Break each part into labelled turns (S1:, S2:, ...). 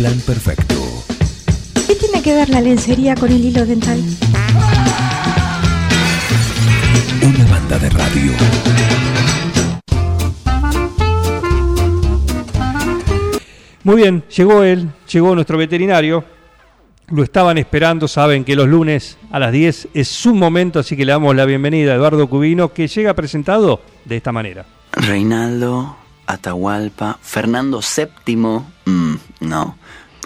S1: plan perfecto.
S2: ¿Qué tiene que ver la lencería con el hilo dental?
S1: Una banda de radio.
S3: Muy bien, llegó él, llegó nuestro veterinario. Lo estaban esperando, saben que los lunes a las 10 es su momento, así que le damos la bienvenida a Eduardo Cubino, que llega presentado de esta manera.
S4: Reinaldo, Atahualpa, Fernando VII, mm, no.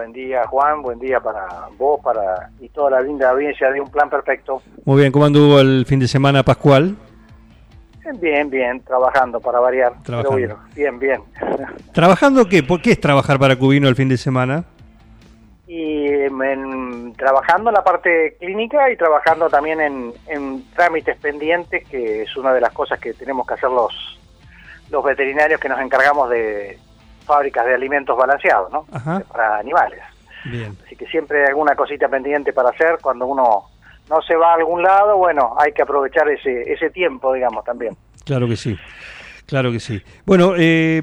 S5: Buen día, Juan. Buen día para vos para y toda la linda audiencia de Un Plan Perfecto.
S3: Muy bien, ¿cómo anduvo el fin de semana pascual?
S5: Bien, bien, trabajando para variar.
S3: Trabajando.
S5: Pero bien, bien.
S3: ¿Trabajando qué? ¿Por qué es trabajar para Cubino el fin de semana?
S5: y en- trabajando en la parte clínica y trabajando también en, en trámites pendientes, que es una de las cosas que tenemos que hacer los, los veterinarios que nos encargamos de fábricas de alimentos balanceados, ¿no?
S3: Ajá.
S5: Para animales.
S3: Bien.
S5: Así que siempre hay alguna cosita pendiente para hacer cuando uno no se va a algún lado, bueno, hay que aprovechar ese, ese tiempo, digamos, también.
S3: Claro que sí, claro que sí. Bueno, eh,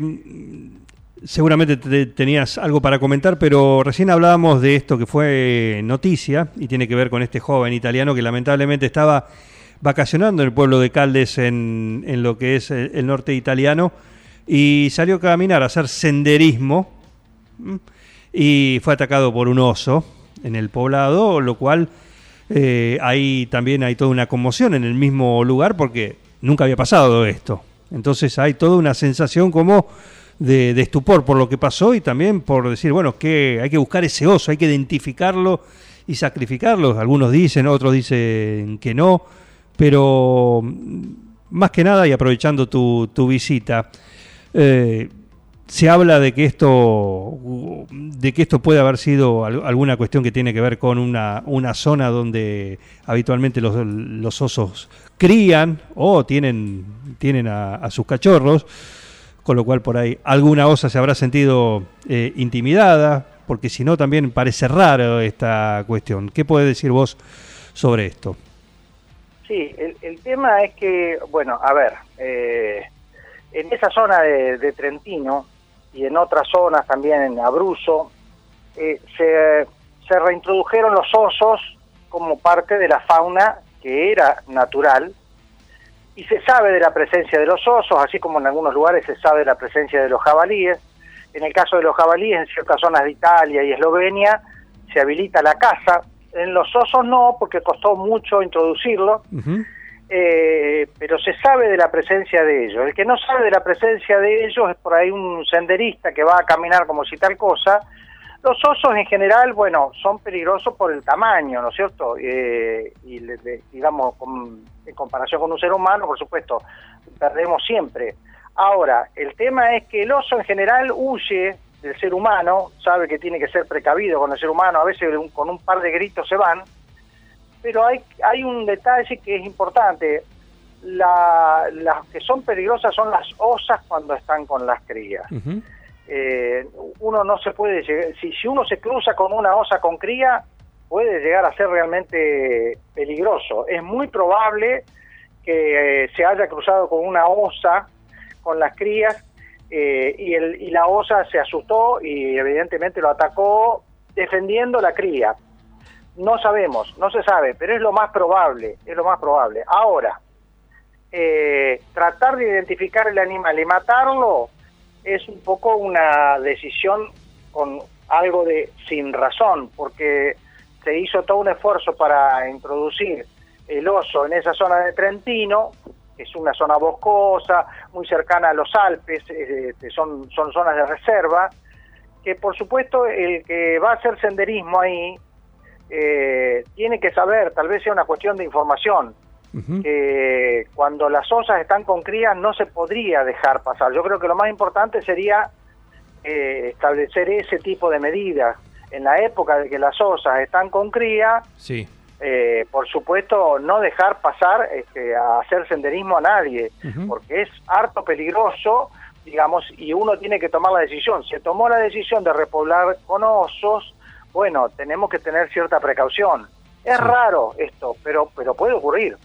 S3: seguramente te- tenías algo para comentar, pero recién hablábamos de esto que fue noticia y tiene que ver con este joven italiano que lamentablemente estaba vacacionando en el pueblo de Caldes en, en lo que es el, el norte italiano y salió a caminar a hacer senderismo y fue atacado por un oso en el poblado, lo cual eh, ahí también hay toda una conmoción en el mismo lugar porque nunca había pasado esto. Entonces hay toda una sensación como de, de estupor por lo que pasó y también por decir, bueno, que hay que buscar ese oso, hay que identificarlo y sacrificarlo. Algunos dicen, otros dicen que no, pero mm, más que nada y aprovechando tu, tu visita, eh, se habla de que esto de que esto puede haber sido al- alguna cuestión que tiene que ver con una, zona donde habitualmente los, osos crían o tienen, tienen a, sus cachorros, con lo cual por ahí alguna osa se habrá sentido eh, intimidada, porque si no también parece raro esta cuestión. ¿Qué puedes decir vos sobre esto?
S5: Sí, el, el tema es que, bueno, a ver, eh, en esa zona de, Trentino y en otras zonas también en Abruzzo, eh, se, reintrodujeron los osos como parte de la fauna que era natural y se sabe de la presencia de los osos, así como en algunos lugares se sabe de la presencia de los jabalíes. En el caso de los jabalíes, en ciertas zonas de Italia y Eslovenia, se habilita la caza. En los osos no, porque costó mucho introducirlo,
S3: Ujú.
S5: Eh, pero se sabe de la presencia de ellos. El que no sabe de la presencia de ellos es por ahí un senderista que va a caminar como si tal cosa. Los osos en general, bueno, son peligrosos por el tamaño, ¿no es cierto? Eh, y digamos, en comparación con un ser humano, por supuesto, perdemos siempre. Ahora, el tema es que el oso en general huye del ser humano, sabe que tiene que ser precavido con el ser humano, a veces con un par de gritos se van, pero hay, hay un detalle que es importante. La- las que son peligrosas son las osas cuando están con las crías. Eh, uno no se puede llegar, si, si uno se cruza con una osa con cría, puede llegar a ser realmente peligroso. Es muy probable que eh, se haya cruzado con una osa con las crías eh, y, el, y la osa se asustó y evidentemente lo atacó defendiendo la cría. No sabemos, no se sabe, pero es lo más probable, es lo más probable. Ahora, eh, tratar de identificar el animal y matarlo es un poco una decisión con algo de sin razón, porque se hizo todo un esfuerzo para introducir el oso en esa zona de Trentino, que es una zona boscosa, muy cercana a los Alpes, eh, son, son zonas de reserva, que por supuesto el que va a hacer senderismo ahí eh, tiene que saber, tal vez sea una cuestión de información, que cuando las osas están con crías no se podría dejar pasar. Yo creo que lo más importante sería eh, establecer ese tipo de medidas. En la época de que las osas están con cría,
S3: Sí.
S5: eh, por supuesto, no dejar pasar este, a hacer senderismo a nadie, porque es harto peligroso, digamos, y uno tiene que tomar la decisión. Se tomó la decisión de repoblar con osos, bueno, tenemos que tener cierta precaución. Es raro esto, pero, pero puede ocurrir.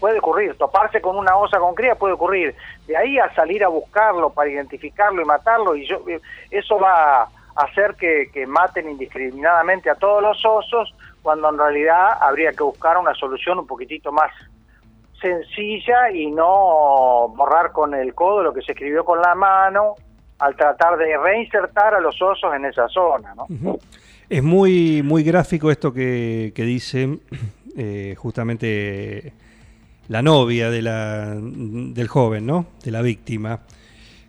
S5: Puede ocurrir, toparse con una osa con cría puede ocurrir. De ahí a salir a buscarlo para identificarlo y matarlo, y yo, eso va a hacer que, que maten indiscriminadamente a todos los osos, cuando en realidad habría que buscar una solución un poquitito más sencilla y no borrar con el codo lo que se escribió con la mano al tratar de reinsertar a los osos en esa zona. ¿no?
S3: Es muy, muy gráfico esto que, que dice eh, justamente la novia de la, del joven, ¿no? de la víctima,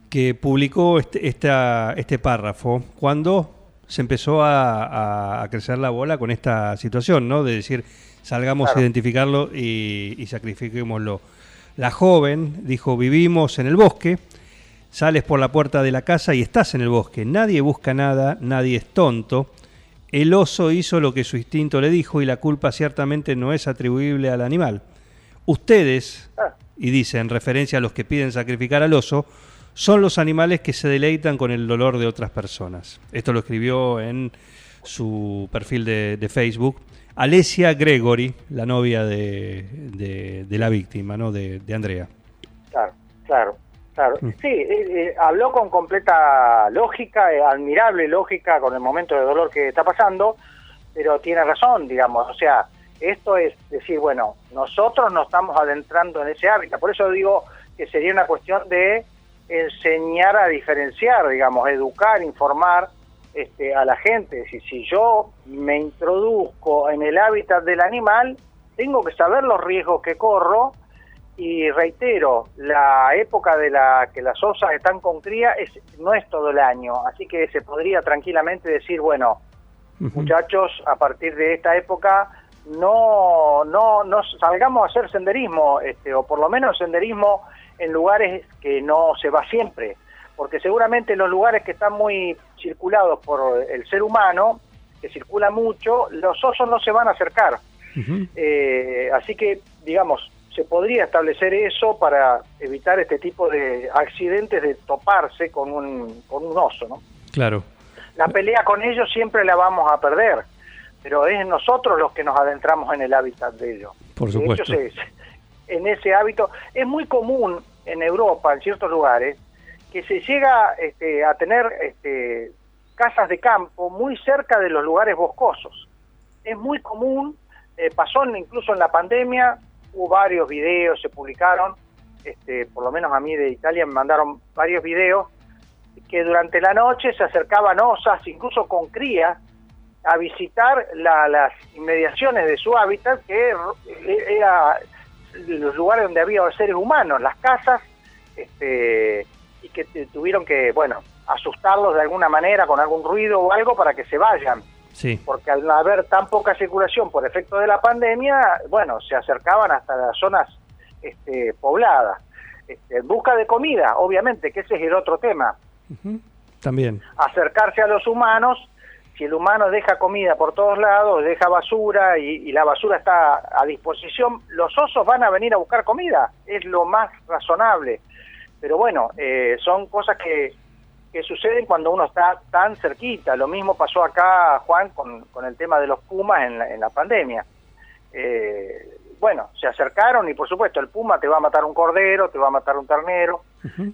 S3: que publicó este, esta, este párrafo cuando se empezó a, crecer la bola con esta situación, ¿no? De decir, salgamos a identificarlo y, y, sacrifiquémoslo. La joven dijo, vivimos en el bosque, sales por la puerta de la casa y estás en el bosque. Nadie busca nada, nadie es tonto. El oso hizo lo que su instinto le dijo y la culpa ciertamente no es atribuible al animal. Ustedes, ah. y dice en referencia a los que piden sacrificar al oso, son los animales que se deleitan con el dolor de otras personas. Esto lo escribió en su perfil de, Facebook. Alesia Gregory, la novia de, la víctima, ¿no? De, Andrea.
S5: Claro, claro, claro. Mm. Sí, eh, eh, habló con completa lógica, eh, admirable lógica con el momento de dolor que está pasando, pero tiene razón, digamos, o sea, esto es decir, bueno, nosotros nos estamos adentrando en ese hábitat, por eso digo que sería una cuestión de enseñar a diferenciar, digamos, educar, informar este, a la gente. Si, si yo me introduzco en el hábitat del animal, tengo que saber los riesgos que corro y reitero, la época de la que las osas están con cría es, no es todo el año, así que se podría tranquilamente decir, bueno, muchachos, a partir de esta época no, no, no salgamos a hacer senderismo, este, o por lo menos senderismo en lugares que no se va siempre, porque seguramente los lugares que están muy circulados por el ser humano, que circula mucho, los osos no se van a acercar. Eh, así que, digamos, se podría establecer eso para evitar este tipo de accidentes de toparse con un, con un oso, ¿no?
S3: Claro.
S5: La pelea con ellos siempre la vamos a perder, pero es nosotros los que nos adentramos en el hábitat de ellos.
S3: Por supuesto.
S5: en ese hábito. Es muy común en Europa, en ciertos lugares, que se llega este, a tener este, casas de campo muy cerca de los lugares boscosos. Es muy común, eh, pasó incluso en la pandemia, hubo varios videos, se publicaron, este, por lo menos a mí de Italia me mandaron varios videos, que durante la noche se acercaban osas, incluso con crías, a visitar las inmediaciones de su hábitat, que era los lugares donde había seres humanos, las casas, este, y que tuvieron que, bueno, asustarlos de alguna manera con algún ruido o algo para que se vayan.
S3: Sí.
S5: Porque al haber tan poca circulación por efecto de la pandemia, bueno, se acercaban hasta las zonas este, pobladas. Este, en busca de comida, obviamente, que ese es el otro tema.
S3: También.
S5: Acercarse a los humanos si el humano deja comida por todos lados, deja basura y, la basura está a disposición, los osos van a venir a buscar comida, es lo más razonable. Pero bueno, eh, son cosas que, que suceden cuando uno está tan cerquita. Lo mismo pasó acá, Juan, con, con el tema de los pumas en la, en la pandemia. Eh, bueno, se acercaron y por supuesto el puma te va a matar un cordero, te va a matar un ternero,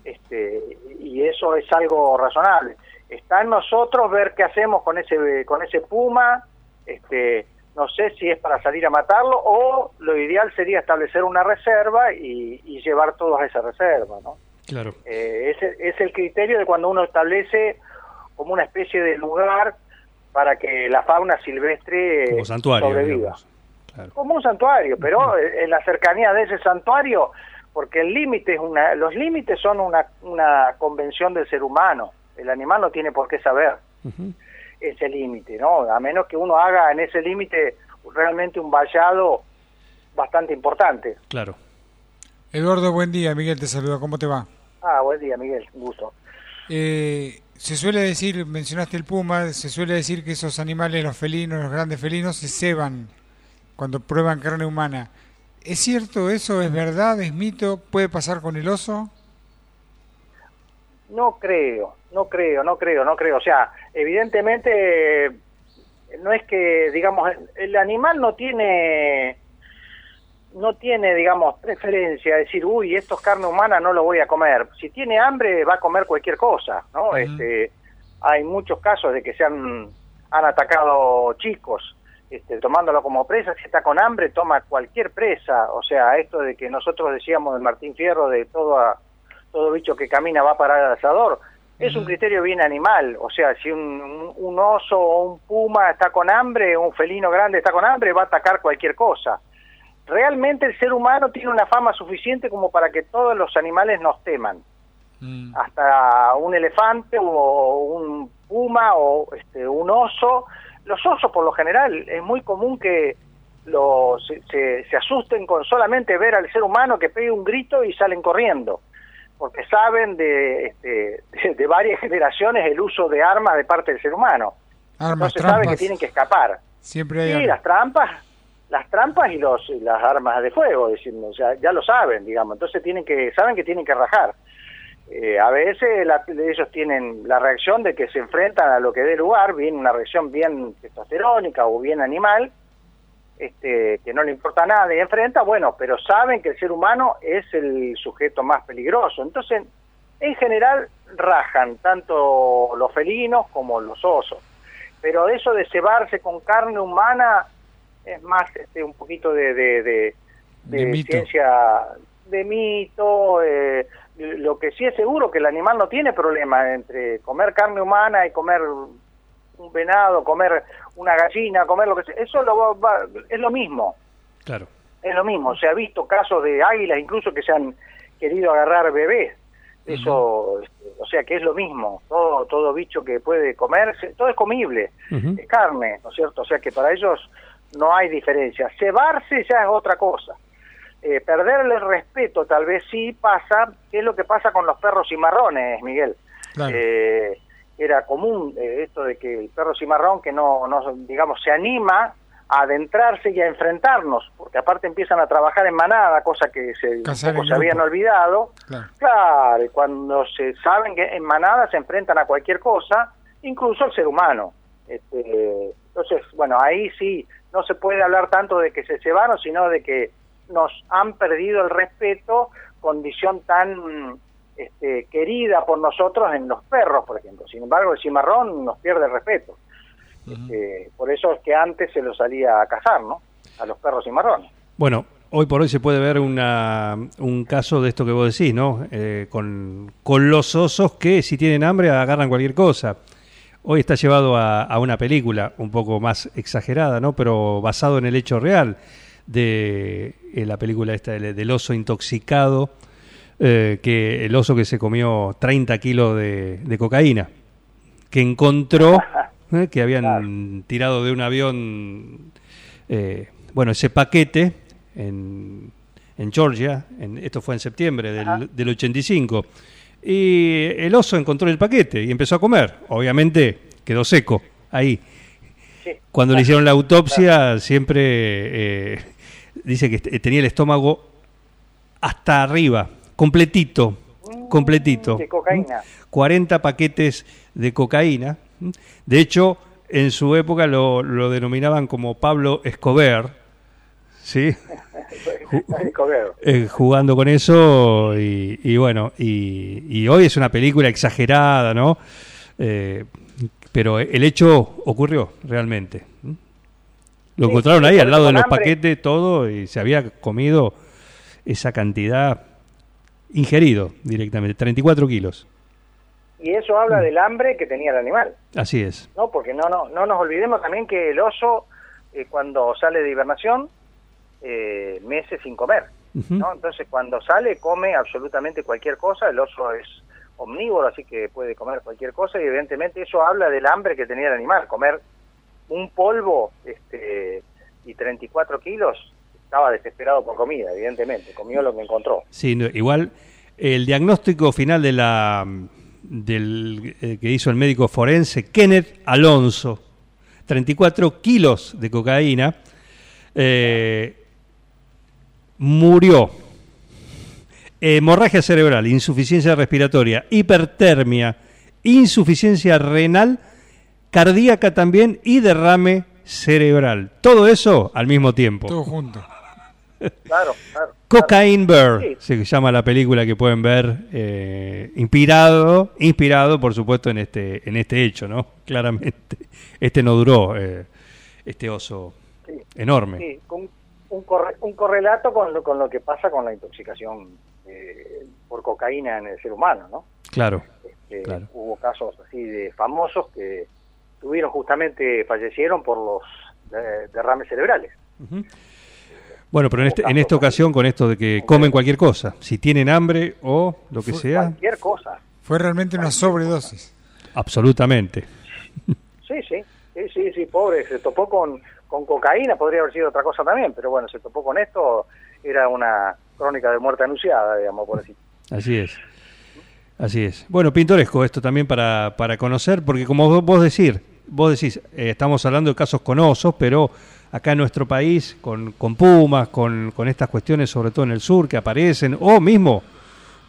S5: este, y eso es algo razonable está en nosotros ver qué hacemos con ese con ese puma este no sé si es para salir a matarlo o lo ideal sería establecer una reserva y, llevar todos a esa reserva no
S3: claro.
S5: Eh, ese es el criterio de cuando uno establece como una especie de lugar para que la fauna silvestre
S3: como santuario,
S5: sobreviva. como un santuario pero en la cercanía de ese santuario porque el límite es una los límites son una, una convención del ser humano. El animal no tiene por qué saber ese límite, ¿no? A menos que uno haga en ese límite realmente un vallado bastante importante.
S3: Claro.
S6: Eduardo, buen día. Miguel te saluda. ¿Cómo te va?
S5: Ah, buen día, Miguel. Un gusto.
S6: Eh, se suele decir, mencionaste el puma, se suele decir que esos animales, los felinos, los grandes felinos, se ceban cuando prueban carne humana. ¿Es cierto eso? ¿Es verdad? ¿Es mito? ¿Puede pasar con el oso?
S5: No creo, no creo, no creo, no creo. O sea, evidentemente no es que, digamos, el animal no tiene no tiene, digamos, preferencia, decir, uy, esto es carne humana, no lo voy a comer. Si tiene hambre, va a comer cualquier cosa, ¿no? este, hay muchos casos de que se han, han atacado chicos, este, tomándolo como presa, si está con hambre, toma cualquier presa. O sea, esto de que nosotros decíamos del Martín Fierro, de todo, todo bicho que camina va a parar al asador, es un criterio bien animal. O sea, si un, un oso o un puma está con hambre, un felino grande está con hambre, va a atacar cualquier cosa realmente el ser humano tiene una fama suficiente como para que todos los animales nos teman. Mm. Hasta un elefante o un puma o este, un oso. Los osos por lo general es muy común que los, se, se, asusten con solamente ver al ser humano que pegue un grito y salen corriendo, porque saben de, este, de, varias generaciones el uso de armas de parte del ser humano.
S6: Armas,
S5: Entonces saben que tienen que escapar.
S6: Siempre hay
S5: sí, las trampas las trampas y los las armas de fuego, o sea, ya lo saben, digamos, entonces tienen que saben que tienen que rajar. Eh, a veces ellos tienen la reacción de que se enfrentan a lo que dé lugar, bien una reacción bien testosterónica o bien animal, este, que no le importa nada y enfrenta, bueno, pero saben que el ser humano es el sujeto más peligroso. Entonces, en general, rajan tanto los felinos como los osos. Pero eso de cebarse con carne humana es más este, un poquito de, de, de, ciencia, de mito. Eh, lo que sí es seguro que el animal no tiene problema entre comer carne humana y comer un venado, comer una gallina, comer lo que sea. Eso lo es lo mismo.
S3: Claro.
S5: Es lo mismo. Se ha visto casos de águilas incluso que se han querido agarrar bebés. Eso, este, o sea que es lo mismo. Todo, todo bicho que puede comerse, todo es comible. Es carne, ¿no es cierto? O sea que para ellos no hay diferencia. Cebarse ya es otra cosa. Eh, perderle el respeto tal vez sí pasa, ¿qué es lo que pasa con los perros cimarrones, Miguel? Eh, era común eh, esto de que el perro cimarrón que no, no, digamos, se anima a adentrarse y a enfrentarnos, porque aparte empiezan a trabajar en manada, cosa que se, se habían olvidado. Claro. claro, cuando se saben que en manada se enfrentan a cualquier cosa, incluso al ser humano. Este, entonces, bueno, ahí sí no se puede hablar tanto de que se llevaron, sino de que nos han perdido el respeto, condición tan este, querida por nosotros en los perros, por ejemplo. Sin embargo, el cimarrón nos pierde el respeto. Este, por eso es que antes se lo salía a cazar, ¿no? A los perros cimarrones.
S3: Bueno, hoy por hoy se puede ver una, un caso de esto que vos decís, ¿no? Eh, con, con los osos que si tienen hambre agarran cualquier cosa. Hoy está llevado a, una película un poco más exagerada, ¿no? Pero basado en el hecho real de la película esta del, oso intoxicado, eh, que el oso que se comió 30 kilos de, cocaína, que encontró eh, que habían tirado de un avión, eh, bueno, ese paquete en, en Georgia, en, esto fue en septiembre del, del 85 y el oso encontró el paquete y empezó a comer. Obviamente quedó seco ahí. Cuando le hicieron la autopsia, siempre eh, dice que tenía el estómago hasta arriba, completito, completito.
S5: De cocaína.
S3: 40 paquetes de cocaína. De hecho, en su época lo, lo denominaban como Pablo Escobar, ¿sí? Eh, jugando con eso y, bueno, y, hoy es una película exagerada, ¿no? Eh, pero el hecho ocurrió realmente. Lo encontraron ahí al lado de los paquetes, todo, y se había comido esa cantidad ingerido directamente, 34 kilos.
S5: Y eso habla mm. del hambre que tenía el animal.
S3: Así es.
S5: No, porque no, no, no nos olvidemos también que el oso, eh, cuando sale de hibernación, eh, meses sin comer. ¿no? Entonces cuando sale come absolutamente cualquier cosa, el oso es omnívoro, así que puede comer cualquier cosa y evidentemente eso habla del hambre que tenía el animal, comer un polvo este, y 34 kilos, estaba desesperado por comida, evidentemente, comió lo que encontró.
S3: Sí, igual el diagnóstico final de la del eh, que hizo el médico forense Kenneth Alonso, 34 kilos de cocaína, Eh, murió. Hemorragia cerebral, insuficiencia respiratoria, hipertermia, insuficiencia renal, cardíaca también y derrame cerebral. Todo eso al mismo tiempo.
S6: Todo junto.
S5: Claro, claro.
S3: Cocaine Bear
S5: Sí.
S3: se llama la película que pueden ver, eh, inspirado, inspirado por supuesto en este, en este hecho, ¿no? Claramente, este no duró, eh, este oso
S5: Sí.
S3: enorme.
S5: Sí, con un, corre- un correlato con lo, con lo que pasa con la intoxicación eh, por cocaína en el ser humano, ¿no?
S3: Claro,
S5: Este,
S3: Claro.
S5: Hubo casos así de famosos que tuvieron justamente, fallecieron por los eh, derrames cerebrales.
S3: Bueno, pero en, este, en esta ocasión con esto de que comen cualquier cosa, si tienen hambre o lo que sea,
S5: Cualquier cosa.
S6: Fue realmente una sobredosis.
S3: absolutamente.
S5: Sí, sí, sí, sí, sí, pobre, se topó con, con cocaína, podría haber sido otra cosa también, pero bueno, se topó con esto, era una crónica de muerte anunciada, digamos, por así.
S3: Así es. Así es. Bueno, pintoresco esto también para, para conocer, porque como vos, decir, vos decís, eh, estamos hablando de casos con osos, pero acá en nuestro país, con, con pumas, con, con estas cuestiones, sobre todo en el sur, que aparecen, o mismo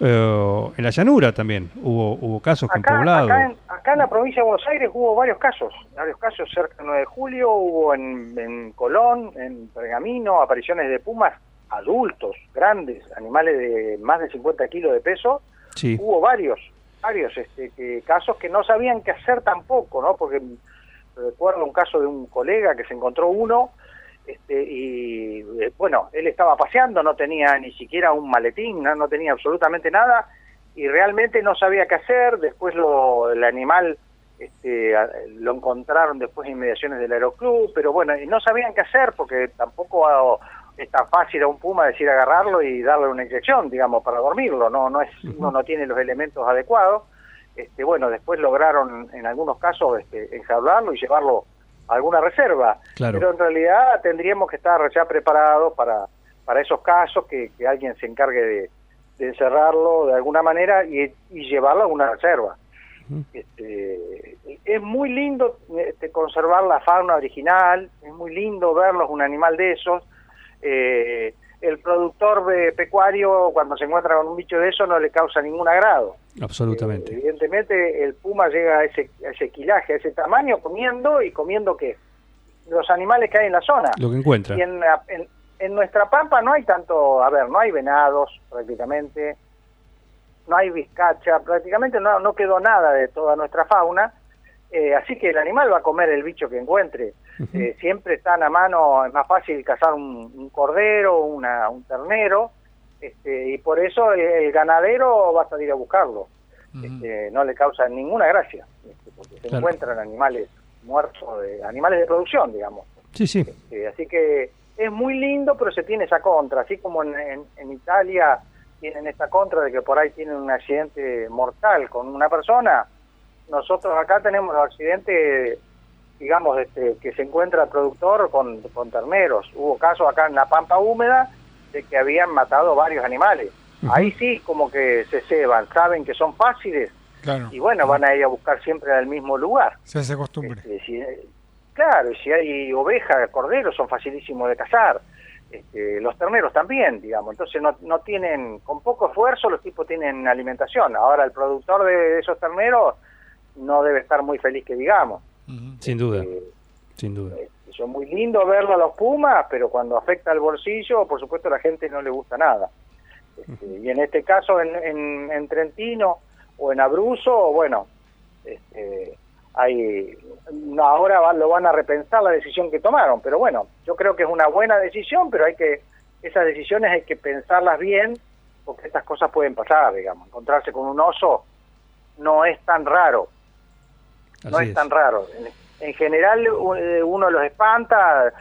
S3: eh, en la llanura también, hubo, hubo casos
S5: Acá,
S3: poblado.
S5: acá, en, acá en la provincia de Buenos Aires hubo varios casos, varios casos cerca del 9 de julio, hubo en, en Colón, en Pergamino, apariciones de pumas adultos, grandes, animales de más de 50 kilos de peso,
S3: Sí,
S5: hubo varios, varios este, que- casos que no sabían qué hacer tampoco, ¿no? Porque recuerdo un caso de un colega que se encontró uno, este, y eh, bueno, él estaba paseando, no tenía ni siquiera un maletín, no, no tenía absolutamente nada, y realmente no sabía qué hacer, después lo, el animal este, lo encontraron después en inmediaciones del aeroclub, pero bueno, y no sabían qué hacer porque tampoco ah, es tan fácil a un puma decir agarrarlo y darle una inyección, digamos, para dormirlo, no no es uno no tiene los elementos adecuados. Este, bueno, después lograron en algunos casos este, enjaularlo y llevarlo alguna reserva,
S3: Claro.
S5: pero en realidad tendríamos que estar ya preparados para para esos casos que, que alguien se encargue de, de encerrarlo de alguna manera y, y llevarlo a una reserva. Este, es muy lindo este, conservar la fauna original, es muy lindo verlos, un animal de esos. Eh, el productor de pecuario, cuando se encuentra con un bicho de eso, no le causa ningún agrado.
S3: Absolutamente.
S5: Eh, evidentemente, el puma llega a ese, a ese quilaje, a ese tamaño, comiendo y comiendo qué? Los animales que hay en la zona.
S3: Lo que encuentra.
S5: Y en, la- en, en nuestra pampa no hay tanto, a ver, no hay venados prácticamente, no hay vizcacha, prácticamente no, no quedó nada de toda nuestra fauna, eh, así que el animal va a comer el bicho que encuentre. Eh, siempre están a mano, es más fácil cazar un, un cordero, una, un ternero, este, y por eso el, el ganadero va a salir a buscarlo. Este, no le causa ninguna gracia, este, porque se encuentran animales muertos, de, animales de producción, digamos.
S3: Sí, sí.
S5: Eh, así que es muy lindo, pero se tiene esa contra, así como en, en- en Italia tienen esta contra de que por ahí tienen un accidente mortal con una persona, nosotros acá tenemos los accidentes, digamos, este, que se encuentra el productor con, con terneros. Hubo casos acá en la Pampa Húmeda de que habían matado varios animales. Ahí sí como que se ceban, saben que son fáciles
S6: Claro.
S5: y bueno, van a ir a buscar siempre al mismo lugar.
S6: Se hace costumbre.
S5: Este, si- claro, y si hay ovejas, corderos, son facilísimos de cazar. Este, los terneros también, digamos. Entonces no, no tienen, con poco esfuerzo los tipos tienen alimentación. Ahora el productor de esos terneros no debe estar muy feliz que digamos.
S3: Sin duda.
S5: Eh,
S3: Sin duda.
S5: son muy lindo verlo a los pumas, pero cuando afecta al bolsillo, por supuesto a la gente no le gusta nada. Este, y en este caso en, en, en Trentino o en Abruzzo, bueno, este, hay ahora va- lo van a repensar la decisión que tomaron, pero bueno, yo creo que es una buena decisión, pero hay que esas decisiones hay que pensarlas bien, porque estas cosas pueden pasar, digamos, encontrarse con un oso no es tan raro, no es,
S3: es.
S5: tan raro. En, en general eh, uno los espanta,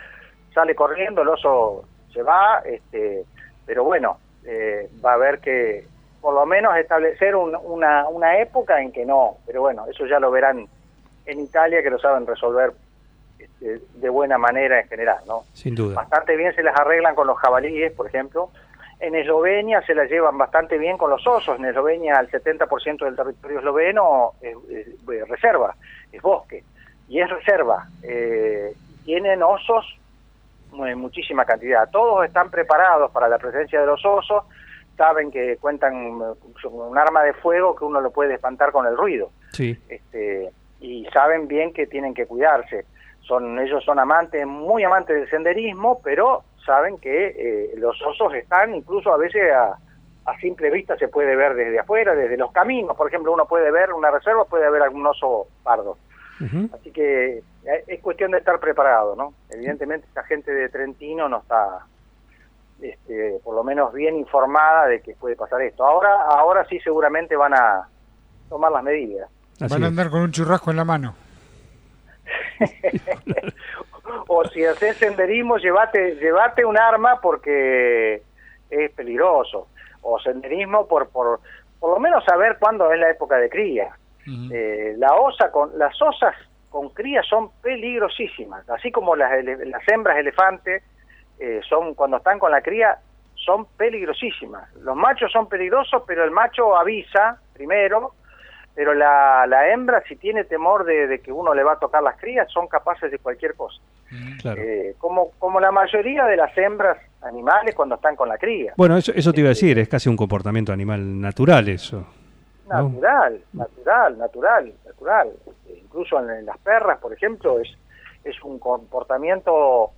S5: sale corriendo, el oso se va, este, pero bueno, eh, va a haber que por lo menos establecer un- una, una época en que no, pero bueno, eso ya lo verán en Italia que lo saben resolver este, de buena manera en general, ¿no?
S3: Sin duda.
S5: Bastante bien se las arreglan con los jabalíes, por ejemplo. En Eslovenia se las llevan bastante bien con los osos. En Eslovenia el 70% del territorio esloveno es, es- es reserva, es bosque. Y es reserva. Eh, tienen osos en muchísima cantidad. Todos están preparados para la presencia de los osos, saben que cuentan con un arma de fuego que uno lo puede espantar con el ruido.
S3: Sí.
S5: Este, y saben bien que tienen que cuidarse. Son, ellos son amantes, muy amantes del senderismo, pero saben que eh, los osos están incluso a veces a, a simple vista se puede ver desde afuera, desde los caminos, por ejemplo, uno puede ver una reserva, puede haber algún oso pardo. Así que eh, es cuestión de estar preparado, ¿no? Evidentemente esta gente de Trentino no está, este, por lo menos bien informada de que puede pasar esto. Ahora, ahora sí seguramente van a tomar las medidas.
S3: Así
S6: Van a
S3: es.
S6: andar con un churrasco en la mano.
S5: o si haces senderismo, llevate, llevate un arma porque es peligroso. O senderismo por, por, por lo menos saber cuándo es la época de cría. Eh, la osa con, las osas con cría son peligrosísimas, así como las, las hembras elefantes eh, son cuando están con la cría son peligrosísimas. Los machos son peligrosos, pero el macho avisa primero, pero la, la hembra si tiene temor de, de que uno le va a tocar las crías son capaces de cualquier cosa.
S3: Claro.
S5: Eh, como, como la mayoría de las hembras animales cuando están con la cría.
S3: Bueno, eso, eso te iba a decir, es casi un comportamiento animal natural eso. ¿No?
S5: Natural, natural, natural, natural. Incluso en, en las perras, por ejemplo, es, es un comportamiento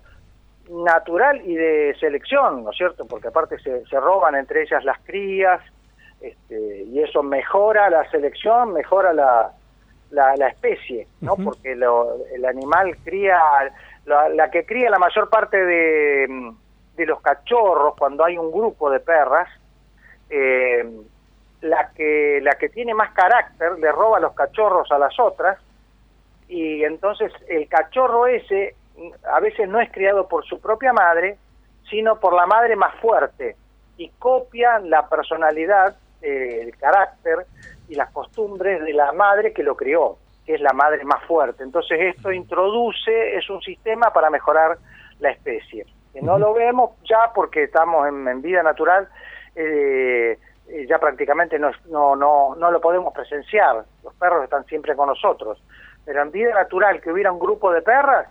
S5: natural y de selección, ¿no es cierto? Porque aparte se, se roban entre ellas las crías este, y eso mejora la selección, mejora la, la, la especie, ¿no? Porque lo- el animal cría, la, la que cría la mayor parte de, de los cachorros cuando hay un grupo de perras, eh, la que la que tiene más carácter le roba los cachorros a las otras y entonces el cachorro ese mm, a veces no es criado por su propia madre sino por la madre más fuerte y copia la personalidad eh, el carácter y las costumbres de la madre que lo crió que es la madre más fuerte. Entonces esto introduce es un sistema para mejorar la especie. Que no lo vemos ya porque estamos en, en vida natural eh, eh, ya prácticamente no, no, no, no lo podemos presenciar. Los perros están siempre con nosotros. Pero en vida natural que hubiera un grupo de perras,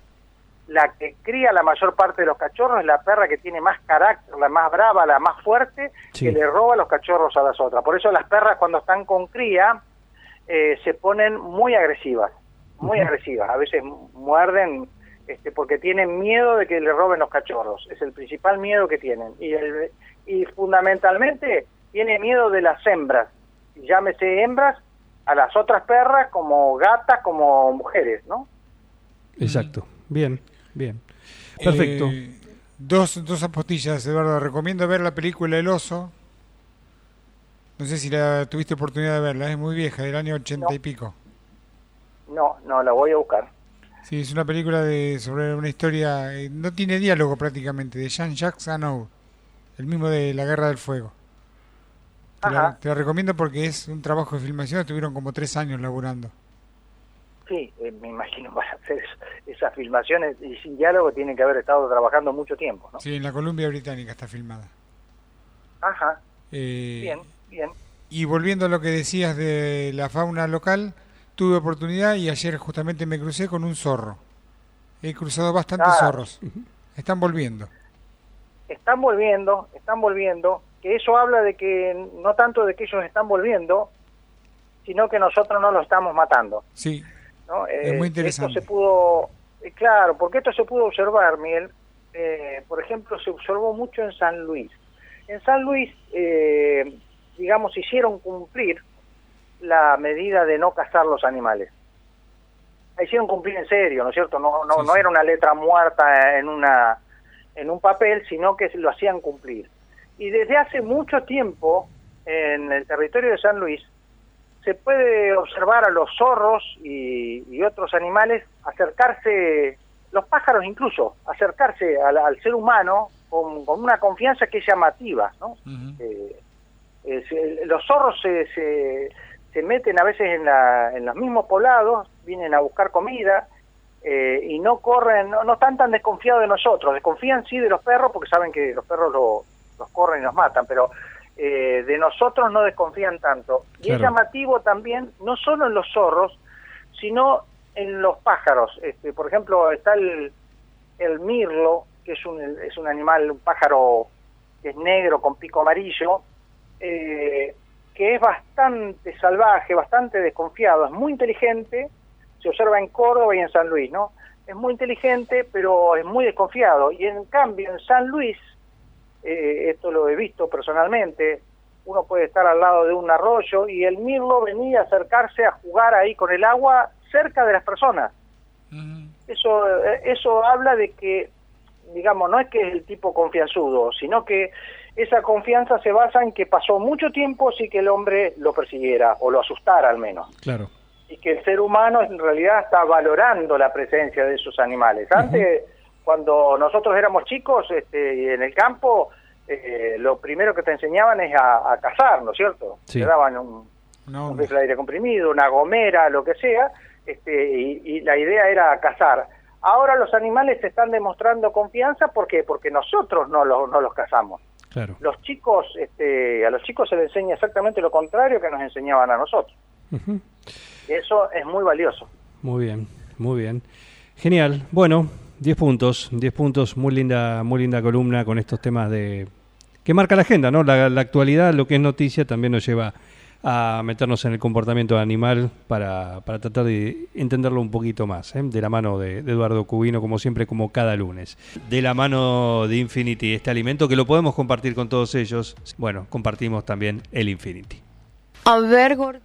S5: la que cría la mayor parte de los cachorros es la perra que tiene más carácter, la más brava, la más fuerte,
S3: Sí.
S5: que le roba los cachorros a las otras. Por eso las perras cuando están con cría eh, se ponen muy agresivas, muy agresivas. A veces mu- muerden este, porque tienen miedo de que le roben los cachorros. Es el principal miedo que tienen. Y, el- y fundamentalmente tiene miedo de las hembras. Llámese hembras a las otras perras como gatas, como mujeres, ¿no?
S3: Exacto. Bien, bien. Perfecto.
S6: Eh, dos, dos apostillas, Eduardo. Recomiendo ver la película El Oso. No sé si la tuviste oportunidad de verla, es muy vieja, del año ochenta
S5: No.
S6: y pico.
S5: No, no, la voy a buscar.
S6: Sí, es una película de sobre una historia, eh, no tiene diálogo prácticamente, de Jean-Jacques Annaud, el mismo de La Guerra del Fuego. Te la recomiendo porque es un trabajo de filmación, estuvieron como tres años laburando.
S5: Sí, eh, me imagino para hacer eso- esas filmaciones y sin diálogo tienen que haber estado trabajando mucho tiempo, ¿no?
S6: Sí, en la Columbia Británica está filmada.
S5: Ajá,
S6: Eh,
S5: bien, bien.
S6: Y volviendo a lo que decías de la fauna local, tuve oportunidad y ayer justamente me crucé con un zorro. He cruzado bastantes
S5: Ah.
S6: zorros. Están volviendo.
S5: están volviendo, están volviendo, que eso habla de que no tanto de que ellos están volviendo, sino que nosotros no los estamos matando.
S6: Sí,
S5: ¿no?
S6: Es muy
S5: Eh,
S6: interesante.
S5: Esto se pudo, eh, claro, porque esto se pudo observar, Miguel. Eh, por ejemplo, se observó mucho en San Luis. En San Luis, eh, digamos, hicieron cumplir la medida de no cazar los animales. La hicieron cumplir en serio, ¿no es cierto? No, no,
S6: Sí,
S5: no era una letra muerta en una en un papel, sino que lo hacían cumplir. Y desde hace mucho tiempo, en el territorio de San Luis, se puede observar a los zorros y, y otros animales acercarse, los pájaros incluso, acercarse al, al ser humano con, con una confianza que es llamativa. ¿no? Eh, eh, se- los zorros se, se, se meten a veces en, la, en los mismos poblados, vienen a buscar comida eh, y no corren, no, no están tan desconfiados de nosotros, desconfían sí de los perros porque saben que los perros lo- los corren y los matan, pero eh, de nosotros no desconfían tanto. Y es llamativo también, no solo en los zorros, sino en los pájaros. Este, por ejemplo, está el, el mirlo, que es un, es un animal, un pájaro que es negro con pico amarillo, eh, que es bastante salvaje, bastante desconfiado, es muy inteligente, se observa en Córdoba y en San Luis, ¿no? Es muy inteligente, pero es muy desconfiado. Y en cambio, en San Luis, eh, esto lo he visto personalmente, uno puede estar al lado de un arroyo y el mirlo venía a acercarse a jugar ahí con el agua cerca de las personas. Eso, eh, eso habla de que, digamos, no es que es el tipo confianzudo, sino que esa confianza se basa en que pasó mucho tiempo sin que el hombre lo persiguiera o lo asustara al menos.
S3: Claro.
S5: Y que el ser humano en realidad está valorando la presencia de esos animales. Antes, cuando nosotros éramos chicos este, en el campo, eh, lo primero que te enseñaban es a, a cazar, ¿no es cierto?
S3: Sí.
S5: Te daban un,
S6: No,
S5: un rifle de aire comprimido, una gomera, lo que sea, este, y, y la idea era cazar. Ahora los animales te están demostrando confianza, ¿por qué? Porque nosotros no los, no los cazamos.
S3: Claro.
S5: Los chicos, este, a los chicos se les enseña exactamente lo contrario que nos enseñaban a nosotros. Y eso es muy valioso.
S3: Muy bien, muy bien. Genial. Bueno, 10 puntos, 10 puntos, muy linda, muy linda columna con estos temas de que marca la agenda, ¿no? La, la actualidad, lo que es noticia, también nos lleva a meternos en el comportamiento animal para, para tratar de entenderlo un poquito más, ¿eh? de la mano de, de Eduardo Cubino, como siempre, como cada lunes. De la mano de Infinity, este alimento que lo podemos compartir con todos ellos. Bueno, compartimos también el Infinity.
S7: A ver, gordito,